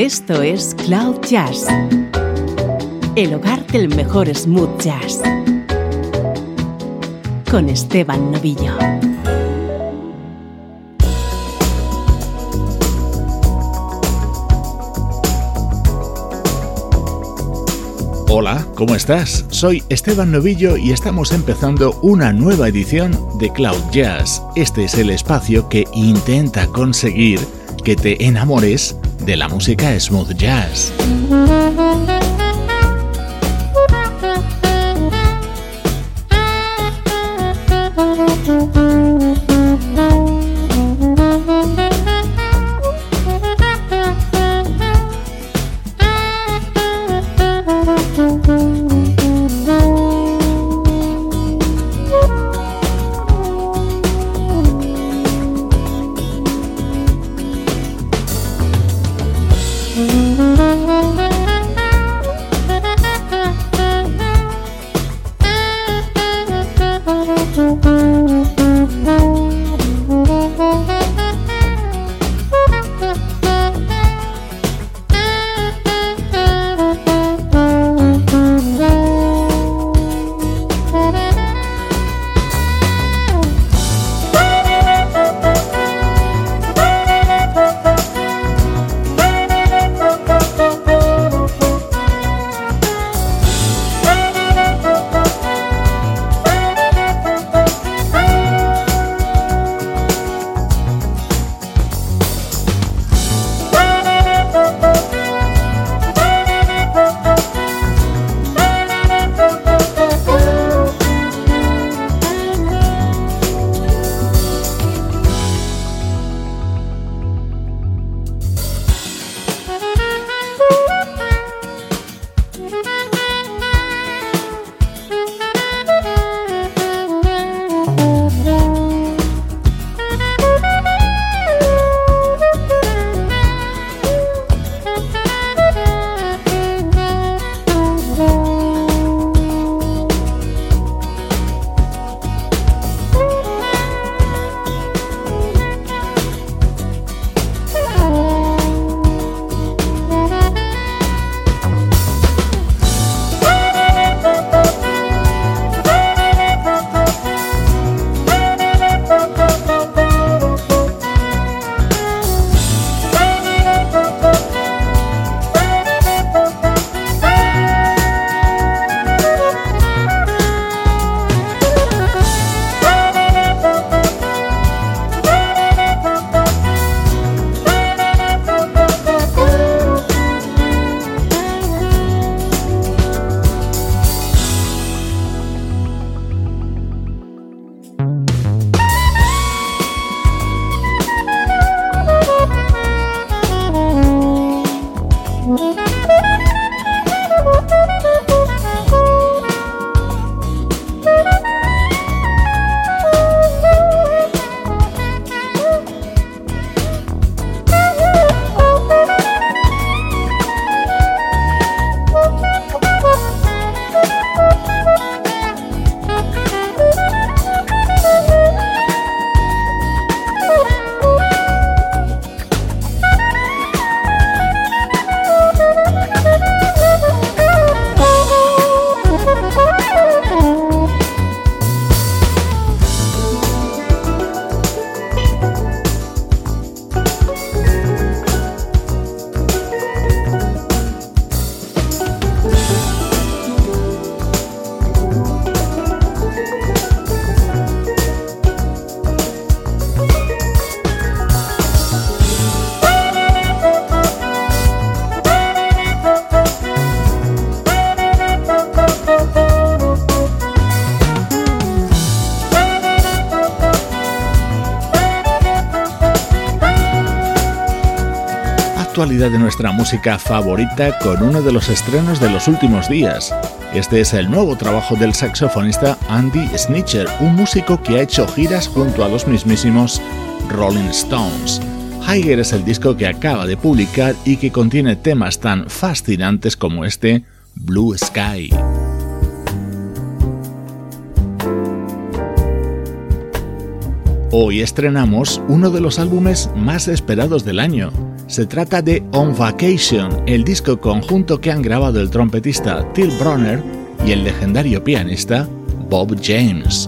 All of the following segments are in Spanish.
Esto es Cloud Jazz, el hogar del mejor smooth jazz, con Esteban Novillo. Hola, ¿cómo estás? Soy Esteban Novillo y estamos empezando una nueva edición de Cloud Jazz. Este es el espacio que intenta conseguir que te enamores de la música smooth jazz. De nuestra música favorita con uno de los estrenos de los últimos días. Este es el nuevo trabajo del saxofonista Andy Snitcher, un músico que ha hecho giras junto a los mismísimos Rolling Stones. Higher es el disco que acaba de publicar y que contiene temas tan fascinantes como este Blue Sky. Hoy estrenamos uno de los álbumes más esperados del año. Se trata de On Vacation, el disco conjunto que han grabado el trompetista Till Bronner y el legendario pianista Bob James.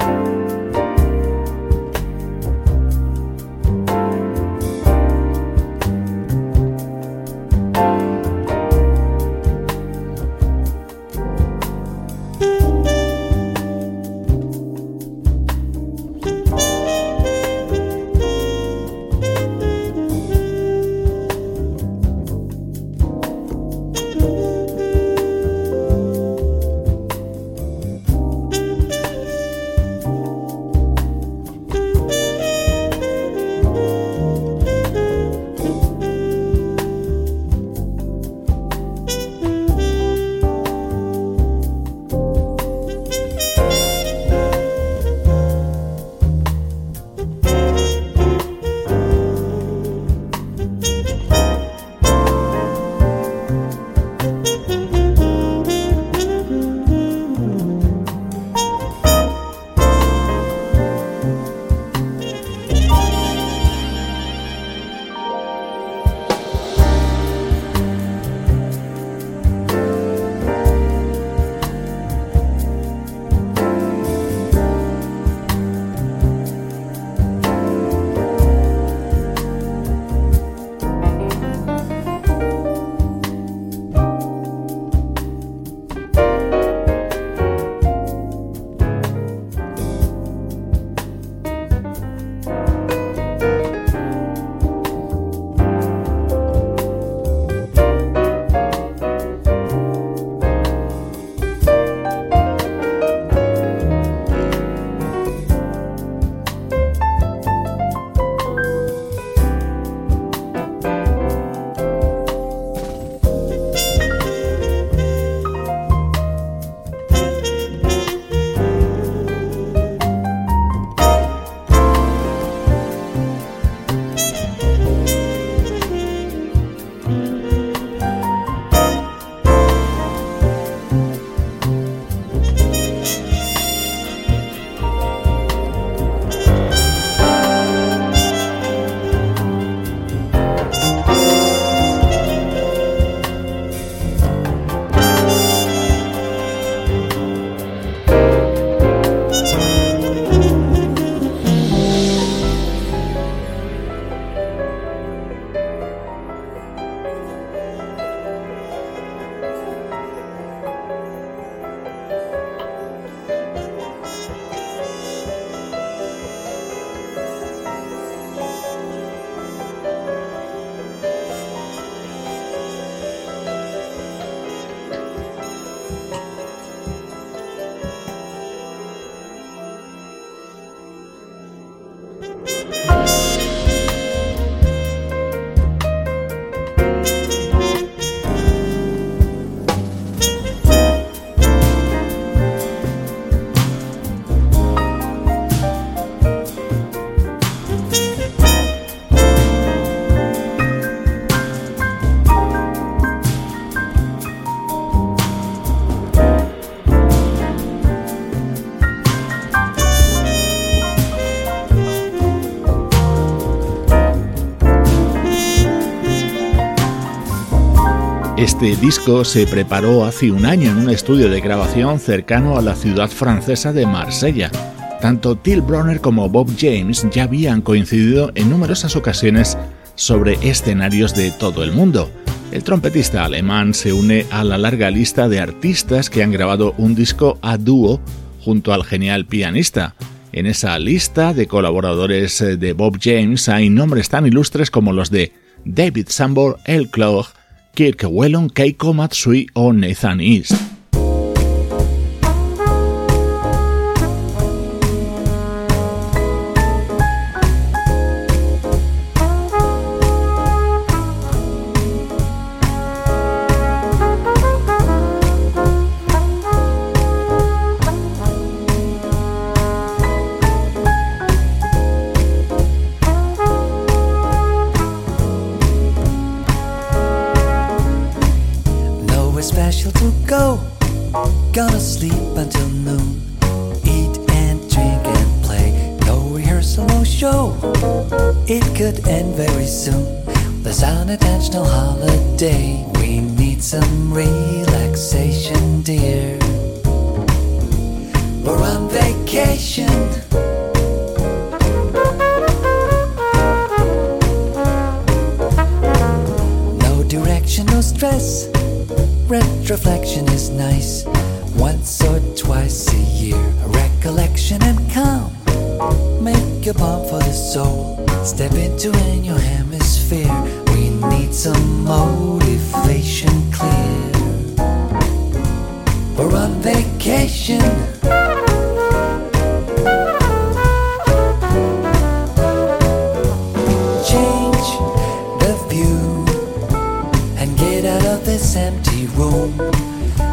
Este disco se preparó hace un año en un estudio de grabación cercano a la ciudad francesa de Marsella. Tanto Till Bronner como Bob James ya habían coincidido en numerosas ocasiones sobre escenarios de todo el mundo. El trompetista alemán se une a la larga lista de artistas que han grabado un disco a dúo junto al genial pianista. En esa lista de colaboradores de Bob James hay nombres tan ilustres como los de David Sambor, El Clog, Kirk Whelan, Keiko Matsui o Nathan East.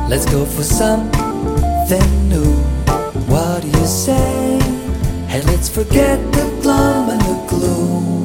Let's go for something new. What do you say? Hey, let's forget the glum and the gloom.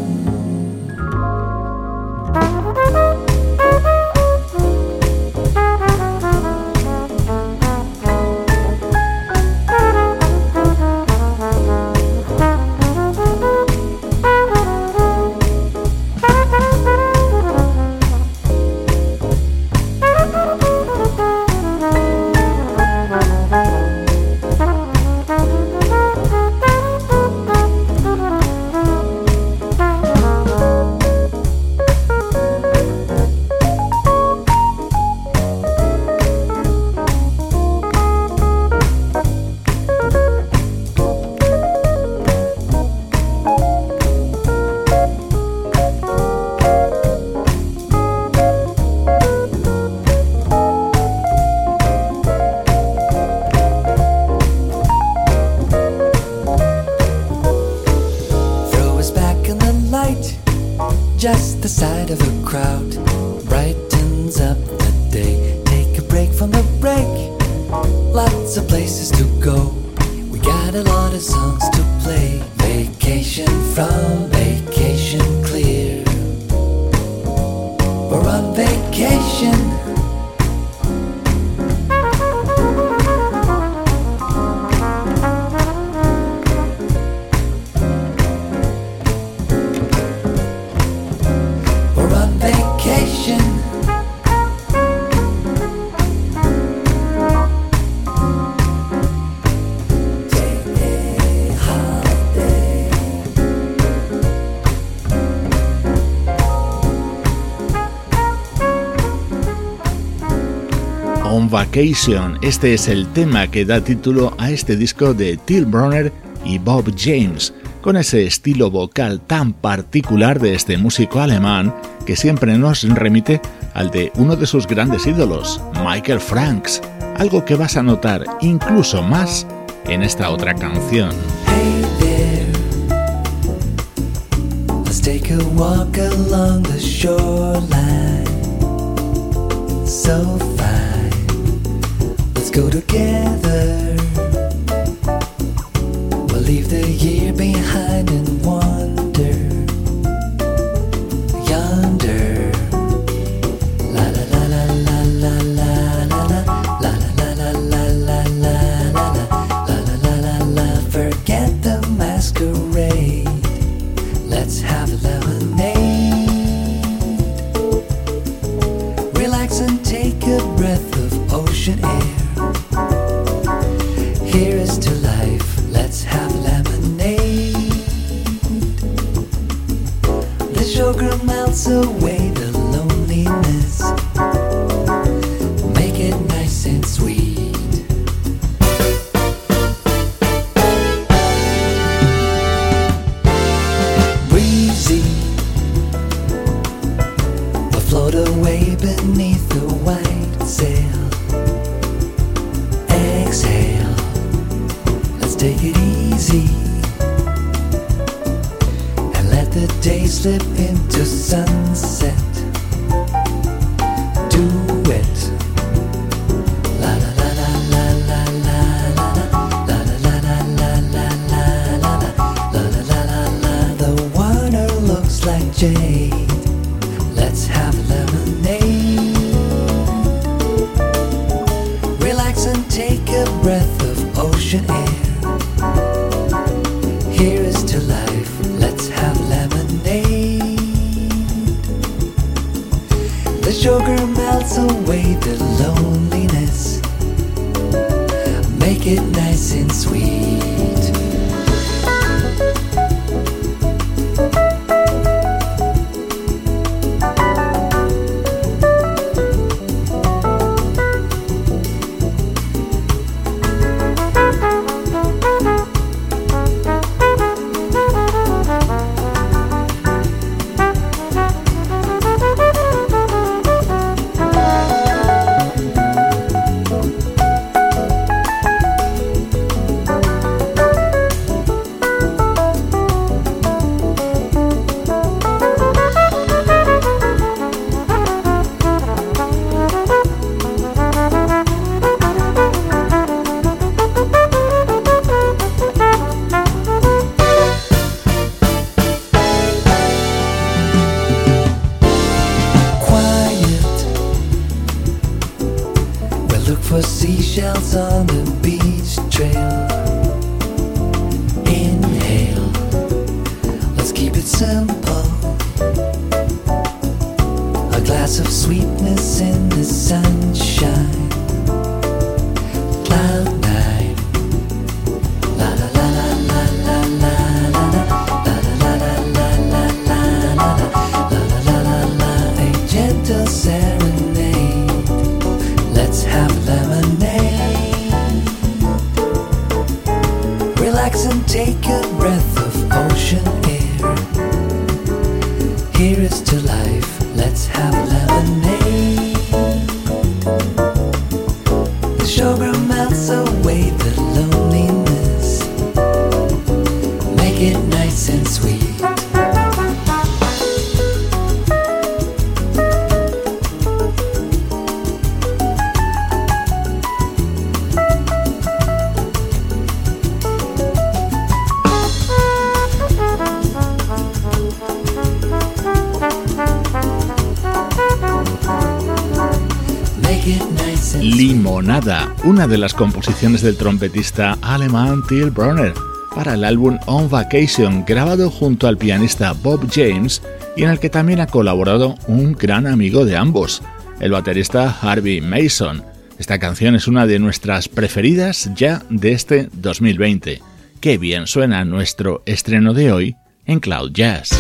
Vacation, este es el tema que da título a este disco de Till Bronner y Bob James, con ese estilo vocal tan particular de este músico alemán que siempre nos remite al de uno de sus grandes ídolos, Michael Franks, algo que vas a notar incluso más en esta otra canción. Go together. We'll leave the year behind and wander. The day slip into sunset. Do it. La la la la la la la la la la la la la la la la la la la la the water looks like jade glass of sweetness in the sunshine. Cloud nine. La la la la la la la la la la la la la la la la la la la a gentle serenade. Let's have lemonade. Relax and take a breath de las composiciones del trompetista alemán Till Brunner para el álbum On Vacation, grabado junto al pianista Bob James y en el que también ha colaborado un gran amigo de ambos, el baterista Harvey Mason. Esta canción es una de nuestras preferidas ya de este 2020. Qué bien suena nuestro estreno de hoy en Cloud Jazz.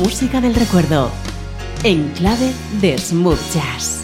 Música del recuerdo en clave de smooth jazz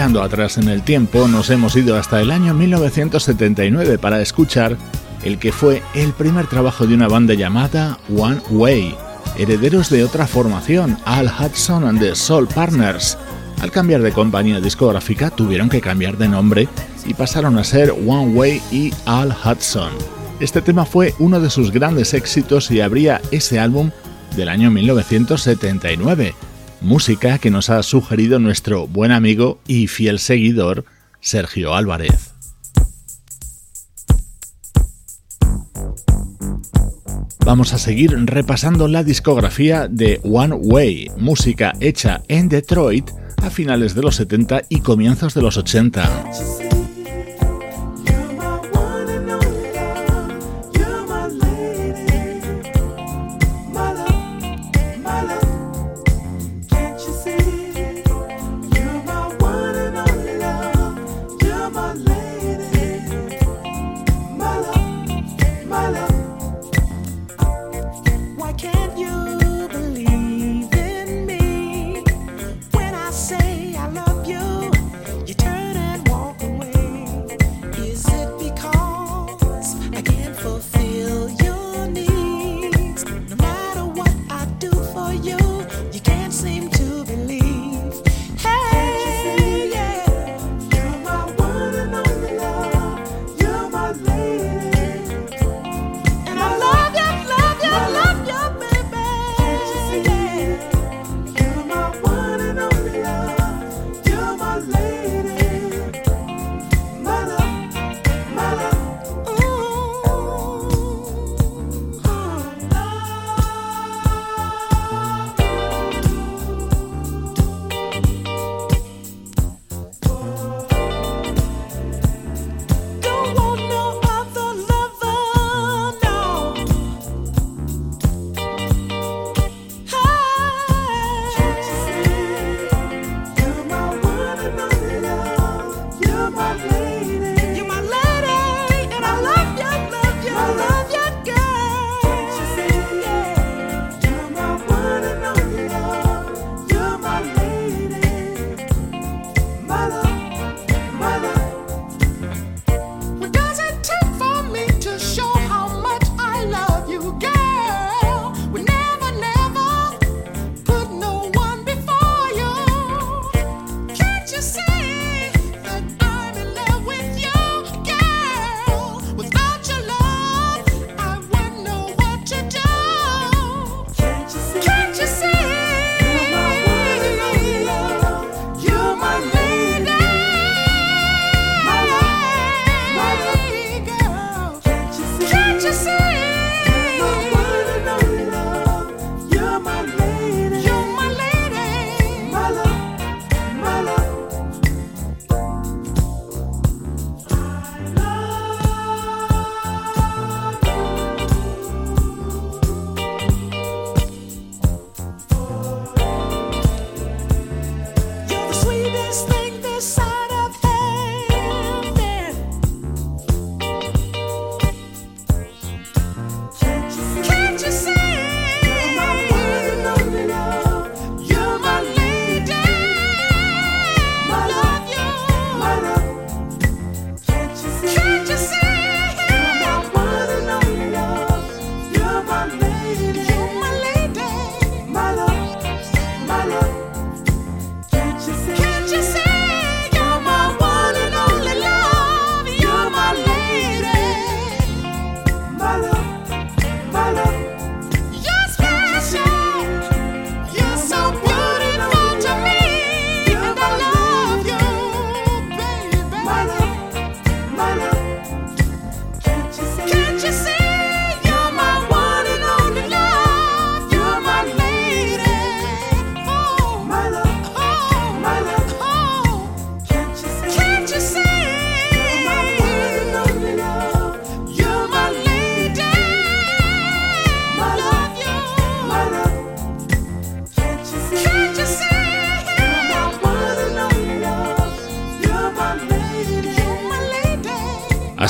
Mirando atrás en el tiempo, nos hemos ido hasta el año 1979 para escuchar el que fue el primer trabajo de una banda llamada One Way, herederos de otra formación, Al Hudson and the Soul Partners. Al cambiar de compañía discográfica tuvieron que cambiar de nombre y pasaron a ser One Way y Al Hudson. Este tema fue uno de sus grandes éxitos y abría ese álbum del año 1979, música que nos ha sugerido nuestro buen amigo y fiel seguidor Sergio Álvarez. Vamos a seguir repasando la discografía de One Way, música hecha en Detroit a finales de los 70 y comienzos de los 80.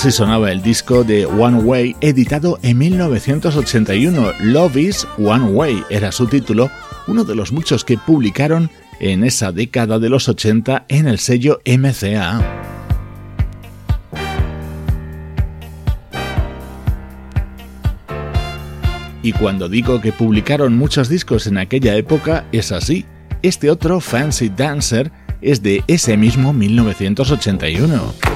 Así sonaba el disco de One Way editado en 1981. Love is One Way era su título, uno de los muchos que publicaron en esa década de los 80 en el sello MCA. Y cuando digo que publicaron muchos discos en aquella época, es así. Este otro, Fancy Dancer, es de ese mismo 1981.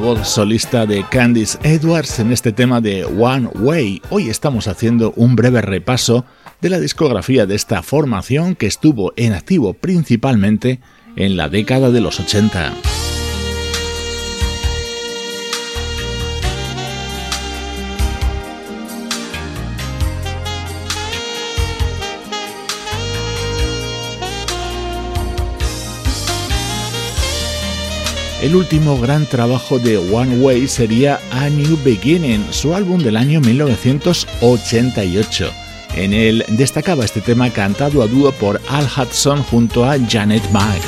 Voz solista de Candice Edwards en este tema de One Way. Hoy estamos haciendo un breve repaso de la discografía de esta formación que estuvo en activo principalmente en la década de los 80. El último gran trabajo de One Way sería A New Beginning, su álbum del año 1988. En él destacaba este tema cantado a dúo por Al Hudson junto a Janet Mack.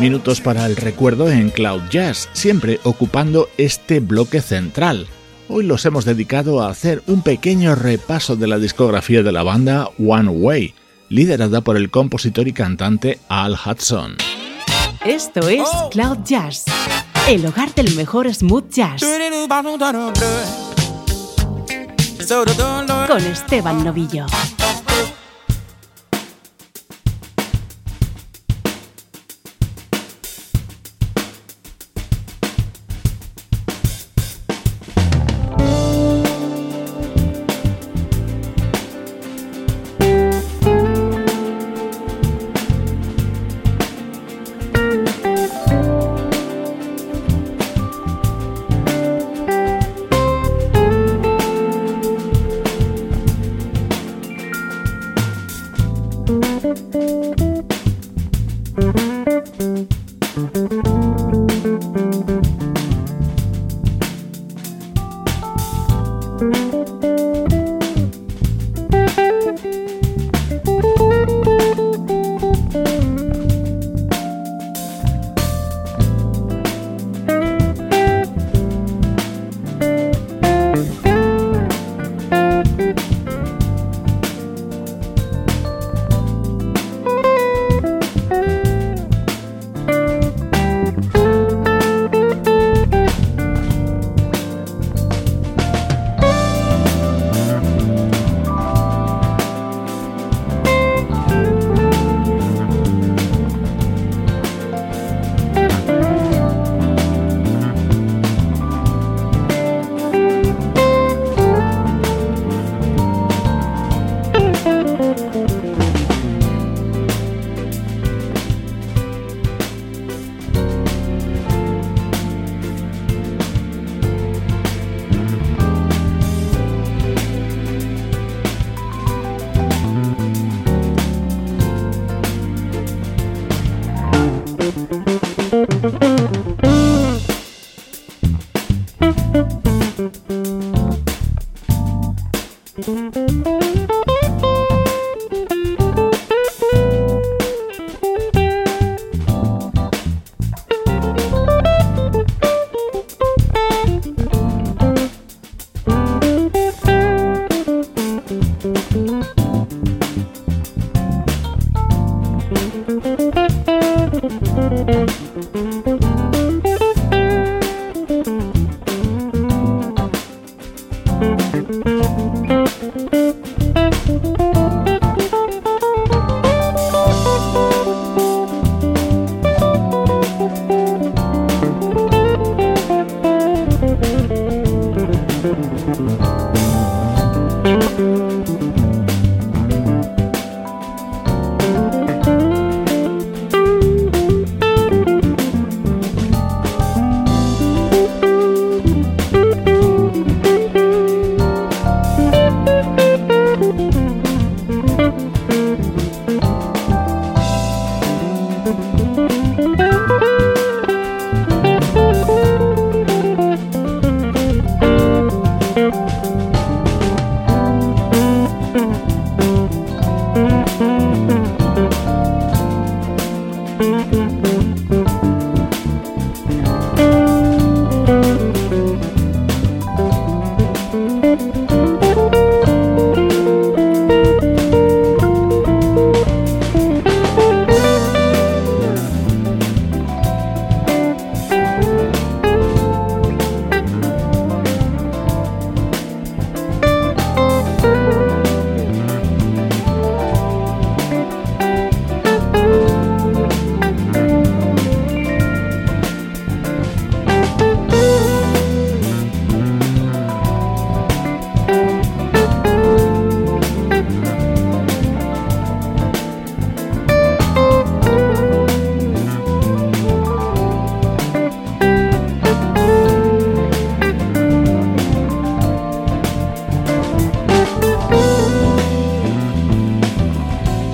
Minutos para el recuerdo en Cloud Jazz, siempre ocupando este bloque central. Hoy los hemos dedicado a hacer un pequeño repaso de la discografía de la banda One Way, liderada por el compositor y cantante Al Hudson. Esto es Cloud Jazz, el hogar del mejor smooth jazz. Con Esteban Novillo.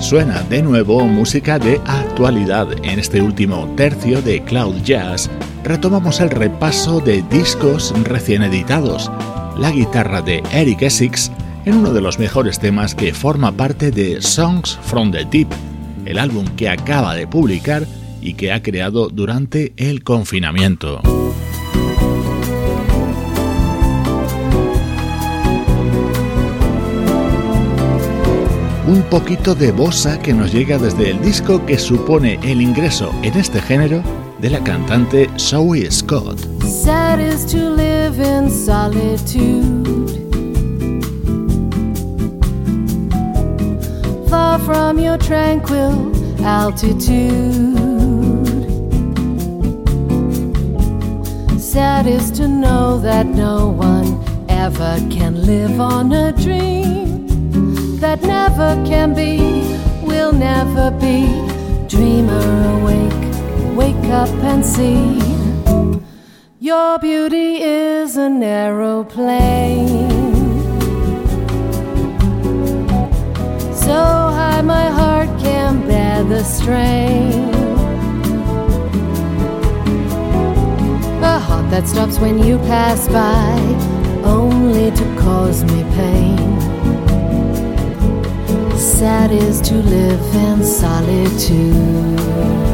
Suena de nuevo música de actualidad. En este último tercio de Cloud Jazz retomamos el repaso de discos recién editados. La guitarra de Eric Essex en uno de los mejores temas que forma parte de Songs from the Deep, el álbum que acaba de publicar y que ha creado durante el confinamiento. Un poquito de bossa que nos llega desde el disco que supone el ingreso en este género de la cantante Zoe Scott. Sad is to live in solitude. Far from your tranquil altitude. Sad is to know that no one ever can live on a dream that never can be, will never be. Dreamer awake, wake up and see. Your beauty is an aeroplane. So high my heart can bear the strain. A heart that stops when you pass by, only to cause me pain sad is to live in solitude.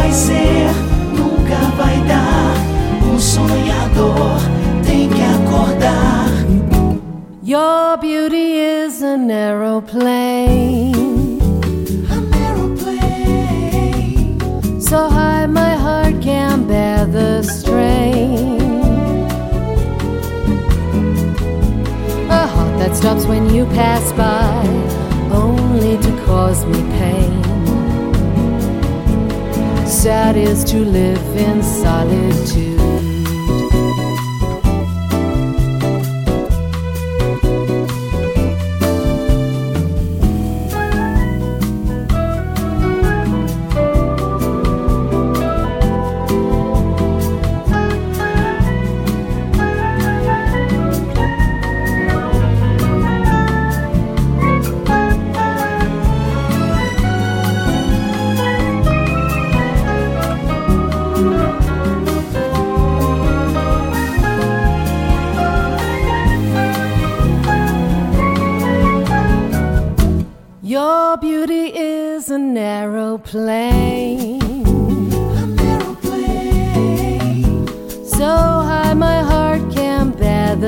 Vai ser, nunca vai dar. O sonhador tem que acordar. Your beauty is an aeroplane. An aeroplane. So high my heart can bear the strain. A heart that stops when you pass by, only to cause me pain sad is to live in solitude.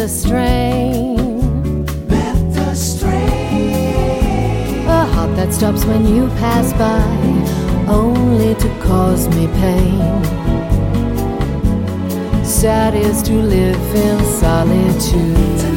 the strain. Strain. A heart that stops when you pass by, only to cause me pain. Sad is to live in solitude.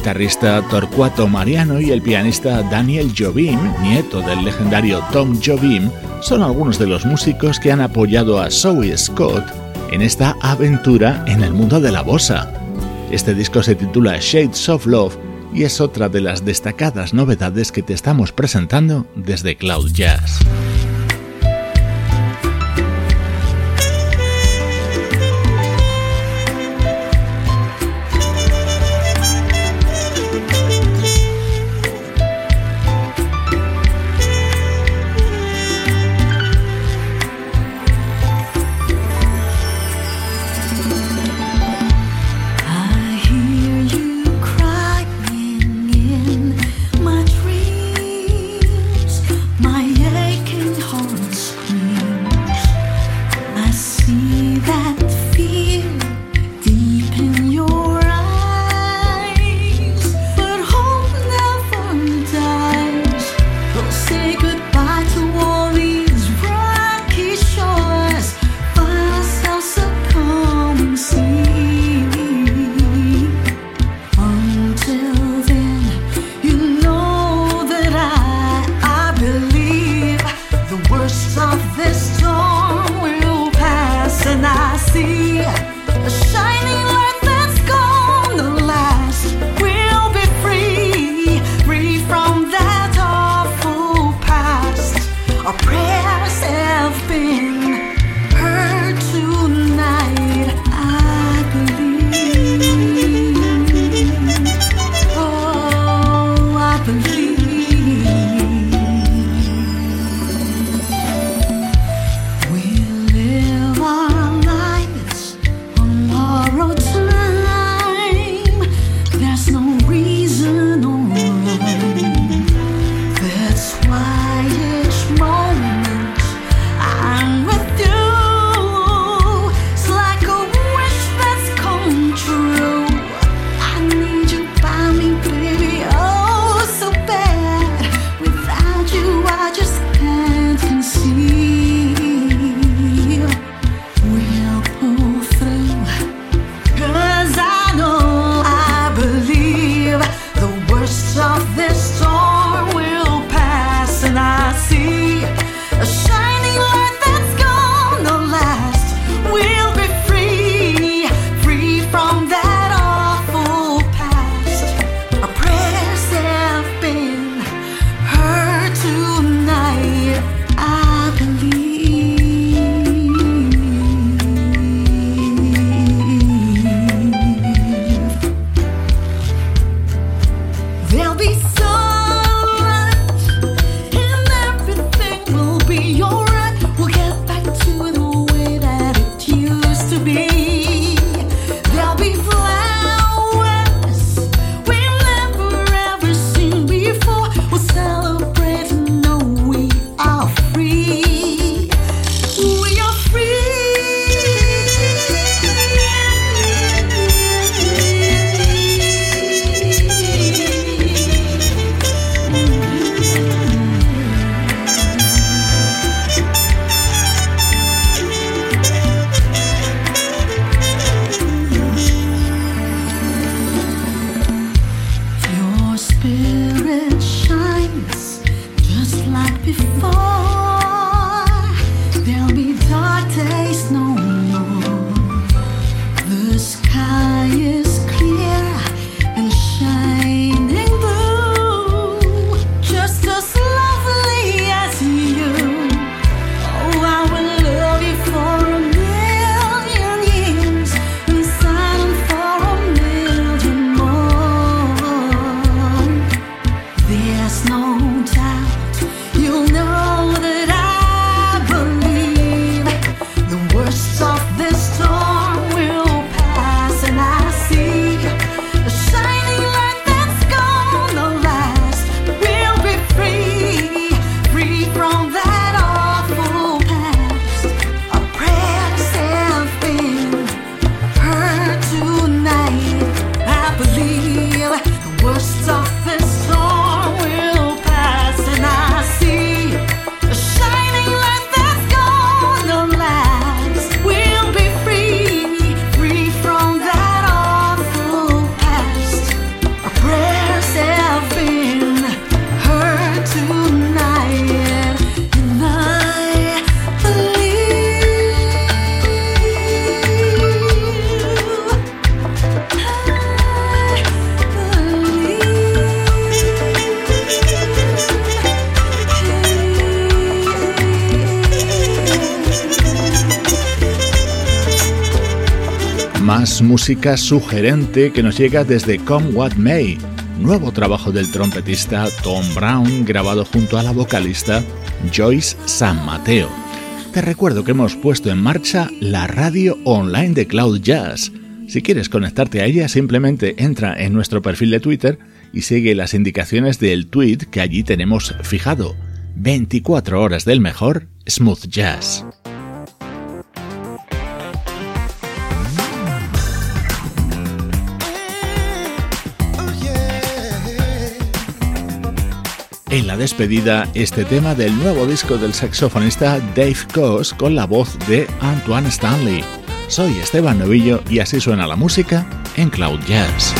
Guitarrista Torcuato Mariano y el pianista Daniel Jobim, nieto del legendario Tom Jobim, son algunos de los músicos que han apoyado a Zoe Scott en esta aventura en el mundo de la bossa. Este disco se titula Shades of Love y es otra de las destacadas novedades que te estamos presentando desde Cloud Jazz. Música sugerente que nos llega desde Come What May, nuevo trabajo del trompetista Tom Brown grabado junto a la vocalista Joyce San Mateo. Te recuerdo que hemos puesto en marcha la radio online de Cloud Jazz. Si quieres conectarte a ella, simplemente entra en nuestro perfil de Twitter y sigue las indicaciones del tweet que allí tenemos fijado. 24 horas del mejor smooth jazz. En la despedida, este tema del nuevo disco del saxofonista Dave Coase con la voz de Antoine Stanley. Soy Esteban Novillo y así suena la música en Cloud Jazz.